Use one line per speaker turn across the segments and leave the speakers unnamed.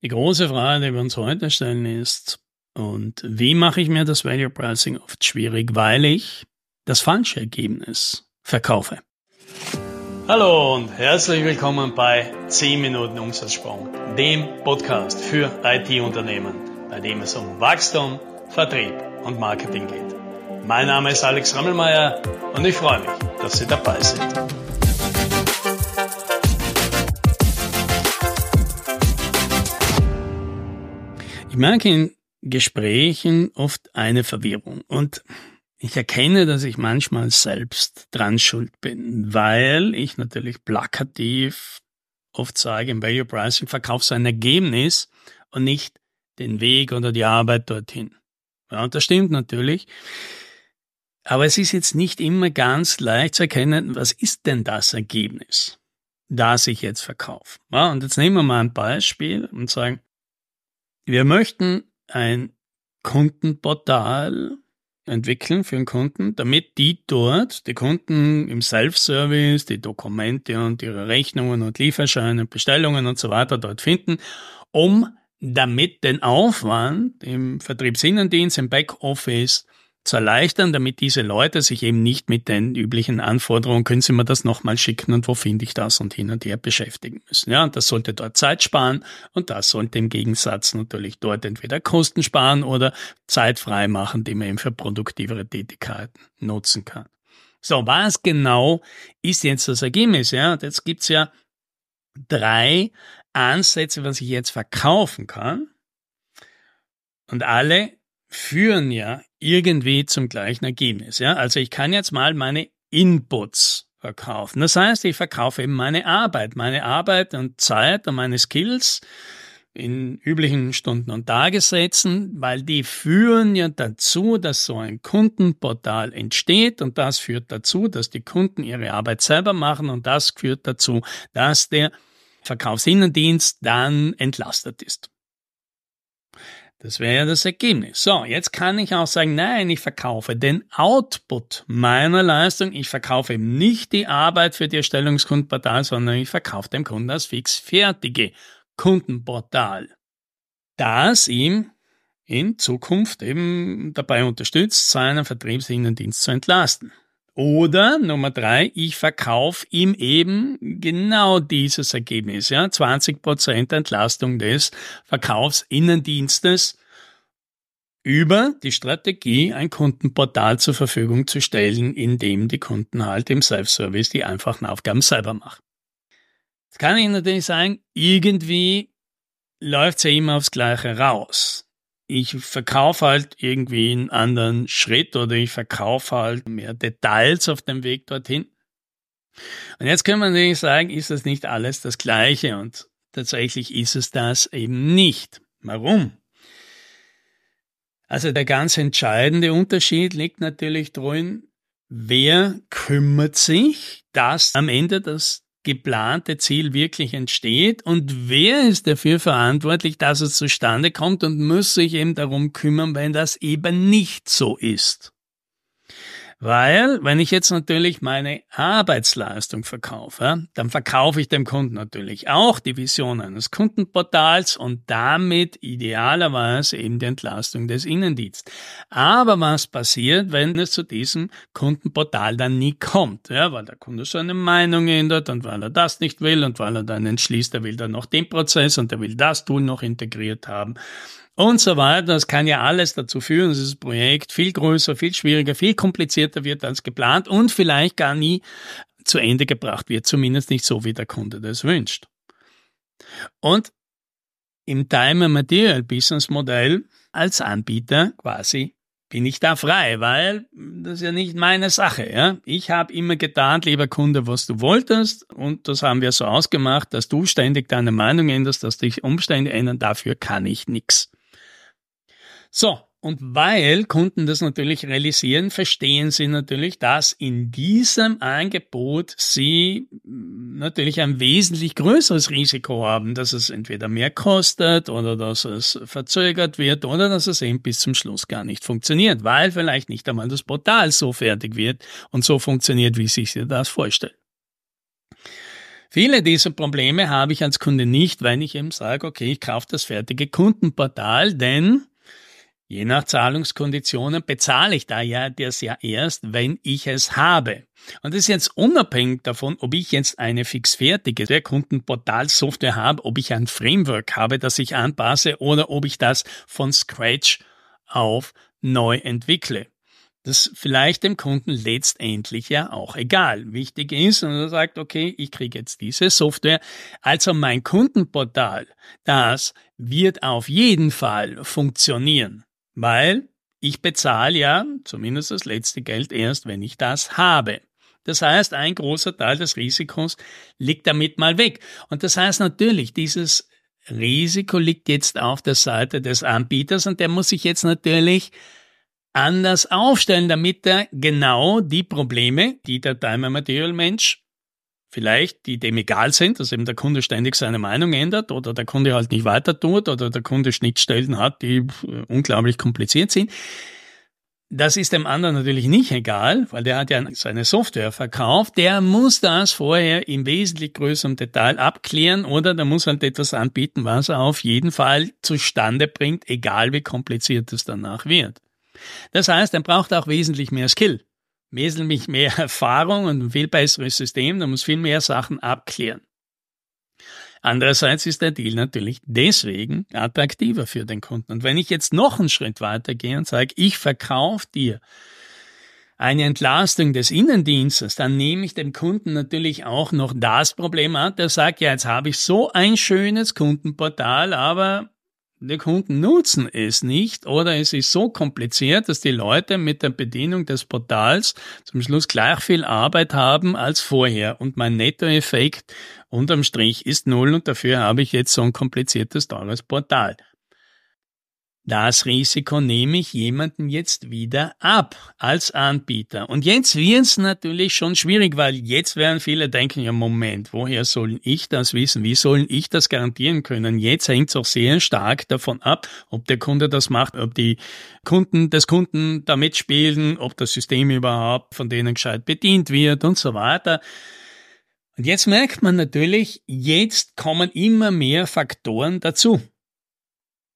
Die große Frage, die wir uns heute stellen, ist, und wie mache ich mir das Value Pricing oft schwierig, weil ich das falsche Ergebnis verkaufe. Hallo und herzlich willkommen bei 10 Minuten Umsatzsprung, dem Podcast für IT-Unternehmen, bei dem es um Wachstum, Vertrieb und Marketing geht. Mein Name ist Alex Rammelmeier und ich freue mich, dass Sie dabei sind. Merke in Gesprächen oft eine Verwirrung und ich erkenne, dass ich manchmal selbst dran schuld bin, weil ich natürlich plakativ oft sage, im Value Pricing verkaufst du ein Ergebnis und nicht den Weg oder die Arbeit dorthin. Ja, und das stimmt natürlich. Aber es ist jetzt nicht immer ganz leicht zu erkennen, was ist denn das Ergebnis, das ich jetzt verkaufe. Ja, und jetzt nehmen wir mal ein Beispiel und sagen, wir möchten ein Kundenportal entwickeln für den Kunden, damit die dort, die Kunden im Self-Service, die Dokumente und ihre Rechnungen und Lieferscheine, Bestellungen und so weiter dort finden, um damit den Aufwand im Vertriebsinnendienst, im Backoffice zu erleichtern, damit diese Leute sich eben nicht mit den üblichen Anforderungen, können Sie mir das nochmal schicken und wo finde ich das und hin und her beschäftigen müssen. Ja, und das sollte dort Zeit sparen und das sollte im Gegensatz natürlich dort entweder Kosten sparen oder Zeit frei machen, die man eben für produktivere Tätigkeiten nutzen kann. So, was genau ist jetzt das Ergebnis? Ja, und jetzt gibt's ja drei Ansätze, was ich jetzt verkaufen kann. Und alle führen ja irgendwie zum gleichen Ergebnis. Ja? Also ich kann jetzt mal meine Inputs verkaufen. Das heißt, ich verkaufe eben meine Arbeit, meine Arbeit und Zeit und meine Skills in üblichen Stunden und Tagessätzen, weil die führen ja dazu, dass so ein Kundenportal entsteht und das führt dazu, dass die Kunden ihre Arbeit selber machen und das führt dazu, dass der Verkaufsinnendienst dann entlastet ist. Das wäre ja das Ergebnis. So, jetzt kann ich auch sagen, nein, ich verkaufe den Output meiner Leistung. Ich verkaufe eben nicht die Arbeit für die Erstellungskundportal, sondern ich verkaufe dem Kunden das fixfertige Kundenportal, das ihm in Zukunft eben dabei unterstützt, seinen Vertriebsinnendienst zu entlasten. Oder Nummer drei, ich verkaufe ihm eben genau dieses Ergebnis, ja, 20 Prozent Entlastung des Verkaufsinnendienstes über die Strategie, ein Kundenportal zur Verfügung zu stellen, in dem die Kunden halt im Self-Service die einfachen Aufgaben selber machen. Jetzt kann ich natürlich sagen, irgendwie läuft es ja immer aufs Gleiche raus ich verkaufe halt irgendwie einen anderen Schritt oder ich verkaufe halt mehr Details auf dem Weg dorthin. Und jetzt können wir natürlich sagen, ist das nicht alles das Gleiche? Und tatsächlich ist es das eben nicht. Warum? Also der ganz entscheidende Unterschied liegt natürlich drin, wer kümmert sich, dass am Ende das geplante Ziel wirklich entsteht und wer ist dafür verantwortlich, dass es zustande kommt und muss sich eben darum kümmern, wenn das eben nicht so ist. Weil, wenn ich jetzt natürlich meine Arbeitsleistung verkaufe, dann verkaufe ich dem Kunden natürlich auch die Vision eines Kundenportals und damit idealerweise eben die Entlastung des Innendienstes. Aber was passiert, wenn es zu diesem Kundenportal dann nie kommt? Ja, weil der Kunde seine Meinung ändert und weil er das nicht will und weil er dann entschließt, er will dann noch den Prozess und er will das Tool noch integriert haben und so weiter. Das kann ja alles dazu führen, dass das Projekt viel größer, viel schwieriger, viel komplizierter wird als geplant und vielleicht gar nie zu Ende gebracht wird, zumindest nicht so, wie der Kunde das wünscht. Und im Time and Material Business Modell als Anbieter quasi bin ich da frei, weil das ist ja nicht meine Sache. Ja? Ich habe immer getan, lieber Kunde, was du wolltest und das haben wir so ausgemacht, dass du ständig deine Meinung änderst, dass dich Umstände ändern, dafür kann ich nichts. So, und weil Kunden das natürlich realisieren, verstehen sie natürlich, dass in diesem Angebot sie natürlich ein wesentlich größeres Risiko haben, dass es entweder mehr kostet oder dass es verzögert wird oder dass es eben bis zum Schluss gar nicht funktioniert, weil vielleicht nicht einmal das Portal so fertig wird und so funktioniert, wie sich sie das vorstellen. Viele dieser Probleme habe ich als Kunde nicht, wenn ich eben sage, okay, ich kaufe das fertige Kundenportal, denn je nach Zahlungskonditionen bezahle ich da ja das ja erst, wenn ich es habe. Und das ist jetzt unabhängig davon, ob ich jetzt eine fixfertige Kundenportalsoftware habe, ob ich ein Framework habe, das ich anpasse oder ob ich das von Scratch auf neu entwickle. Das vielleicht dem Kunden letztendlich ja auch egal. Wichtig ist, und er sagt, okay, ich kriege jetzt diese Software. Also mein Kundenportal, das wird auf jeden Fall funktionieren, weil ich bezahle ja zumindest das letzte Geld erst, wenn ich das habe. Das heißt, ein großer Teil des Risikos liegt damit mal weg. Und das heißt natürlich, dieses Risiko liegt jetzt auf der Seite des Anbieters und der muss sich jetzt natürlich anders aufstellen, damit er genau die Probleme, die der Time Material Mensch vielleicht, die dem egal sind, dass eben der Kunde ständig seine Meinung ändert oder der Kunde halt nicht weiter tut oder der Kunde Schnittstellen hat, die unglaublich kompliziert sind. Das ist dem anderen natürlich nicht egal, weil der hat ja seine Software verkauft. Der muss das vorher im wesentlich größeren Detail abklären oder der muss halt etwas anbieten, was er auf jeden Fall zustande bringt, egal wie kompliziert es danach wird. Das heißt, er braucht auch wesentlich mehr Skill, wesentlich mehr Erfahrung und ein viel besseres System. Da muss viel mehr Sachen abklären. Andererseits ist der Deal natürlich deswegen attraktiver für den Kunden. Und wenn ich jetzt noch einen Schritt weiter gehe und sage, ich verkaufe dir eine Entlastung des Innendienstes, dann nehme ich dem Kunden natürlich auch noch das Problem an, der sagt, ja, jetzt habe ich so ein schönes Kundenportal, aber die Kunden nutzen es nicht oder es ist so kompliziert, dass die Leute mit der Bedienung des Portals zum Schluss gleich viel Arbeit haben als vorher und mein Nettoeffekt unterm Strich ist null und dafür habe ich jetzt so ein kompliziertes, teures Portal. Das Risiko nehme ich jemandem jetzt wieder ab als Anbieter. Und jetzt wird es natürlich schon schwierig, weil jetzt werden viele denken, ja Moment, woher soll ich das wissen? Wie soll ich das garantieren können? Jetzt hängt es auch sehr stark davon ab, ob der Kunde das macht, ob die Kunden des Kunden damit spielen, ob das System überhaupt von denen gescheit bedient wird und so weiter. Und jetzt merkt man natürlich, jetzt kommen immer mehr Faktoren dazu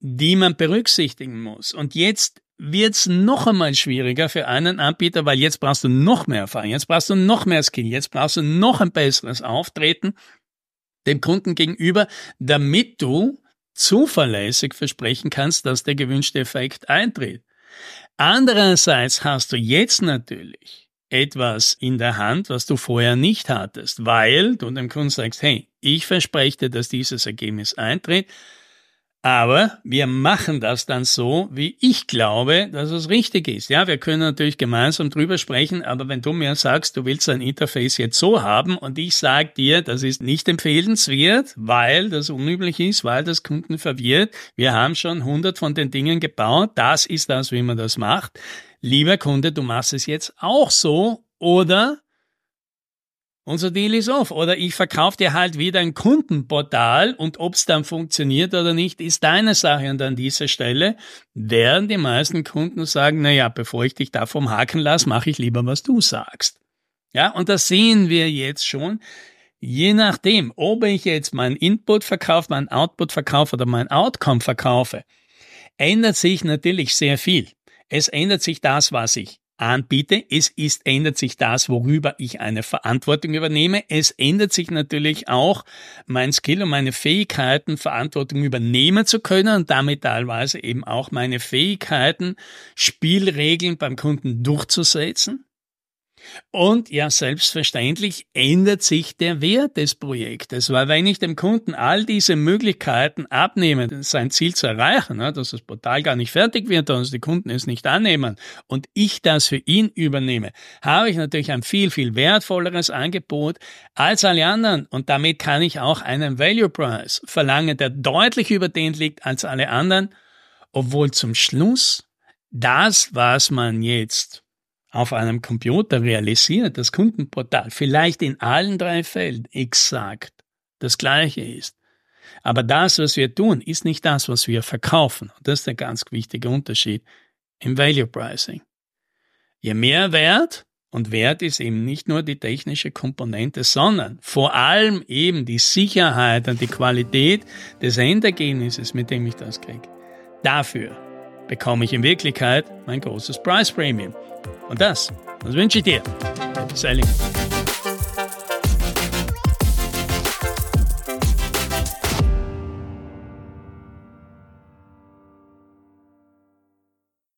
die man berücksichtigen muss. Und jetzt wird's noch einmal schwieriger für einen Anbieter, weil jetzt brauchst du noch mehr Erfahrung, jetzt brauchst du noch mehr Skill, jetzt brauchst du noch ein besseres Auftreten dem Kunden gegenüber, damit du zuverlässig versprechen kannst, dass der gewünschte Effekt eintritt. Andererseits hast du jetzt natürlich etwas in der Hand, was du vorher nicht hattest, weil du dem Kunden sagst, hey, ich verspreche dir, dass dieses Ergebnis eintritt, aber wir machen das dann so, wie ich glaube, dass es richtig ist. Ja, wir können natürlich gemeinsam drüber sprechen, aber wenn du mir sagst, du willst ein Interface jetzt so haben und ich sage dir, das ist nicht empfehlenswert, weil das unüblich ist, weil das Kunden verwirrt. Wir haben schon hundert von den Dingen gebaut. Das ist das, wie man das macht. Lieber Kunde, du machst es jetzt auch so oder unser Deal ist off. Oder ich verkaufe dir halt wieder ein Kundenportal und ob es dann funktioniert oder nicht, ist deine Sache. Und an dieser Stelle werden die meisten Kunden sagen, na ja, bevor ich dich da vom Haken lasse, mache ich lieber, was du sagst. Ja, und das sehen wir jetzt schon. Je nachdem, ob ich jetzt meinen Input verkaufe, meinen Output verkaufe oder mein Outcome verkaufe, ändert sich natürlich sehr viel. Es ändert sich das, was ich anbiete. Es ist, ändert sich das, worüber ich eine Verantwortung übernehme. Es ändert sich natürlich auch mein Skill und meine Fähigkeiten, Verantwortung übernehmen zu können und damit teilweise eben auch meine Fähigkeiten, Spielregeln beim Kunden durchzusetzen. Und ja, selbstverständlich ändert sich der Wert des Projektes, weil wenn ich dem Kunden all diese Möglichkeiten abnehme, sein Ziel zu erreichen, dass das Portal gar nicht fertig wird, dass die Kunden es nicht annehmen und ich das für ihn übernehme, habe ich natürlich ein viel, viel wertvolleres Angebot als alle anderen. Und damit kann ich auch einen Value Price verlangen, der deutlich über den liegt als alle anderen, obwohl zum Schluss das, was man jetzt auf einem Computer realisiert, das Kundenportal vielleicht in allen drei Fällen exakt das gleiche ist. Aber das, was wir tun, ist nicht das, was wir verkaufen. Und das ist der ganz wichtige Unterschied im Value Pricing. Je mehr Wert Und Wert ist eben nicht nur die technische Komponente, sondern vor allem eben die Sicherheit und die Qualität des Endergebnisses, mit dem ich das kriege. Dafür bekomme ich in Wirklichkeit mein großes Price Premium. Und das, das wünsche ich dir. Happy Selling.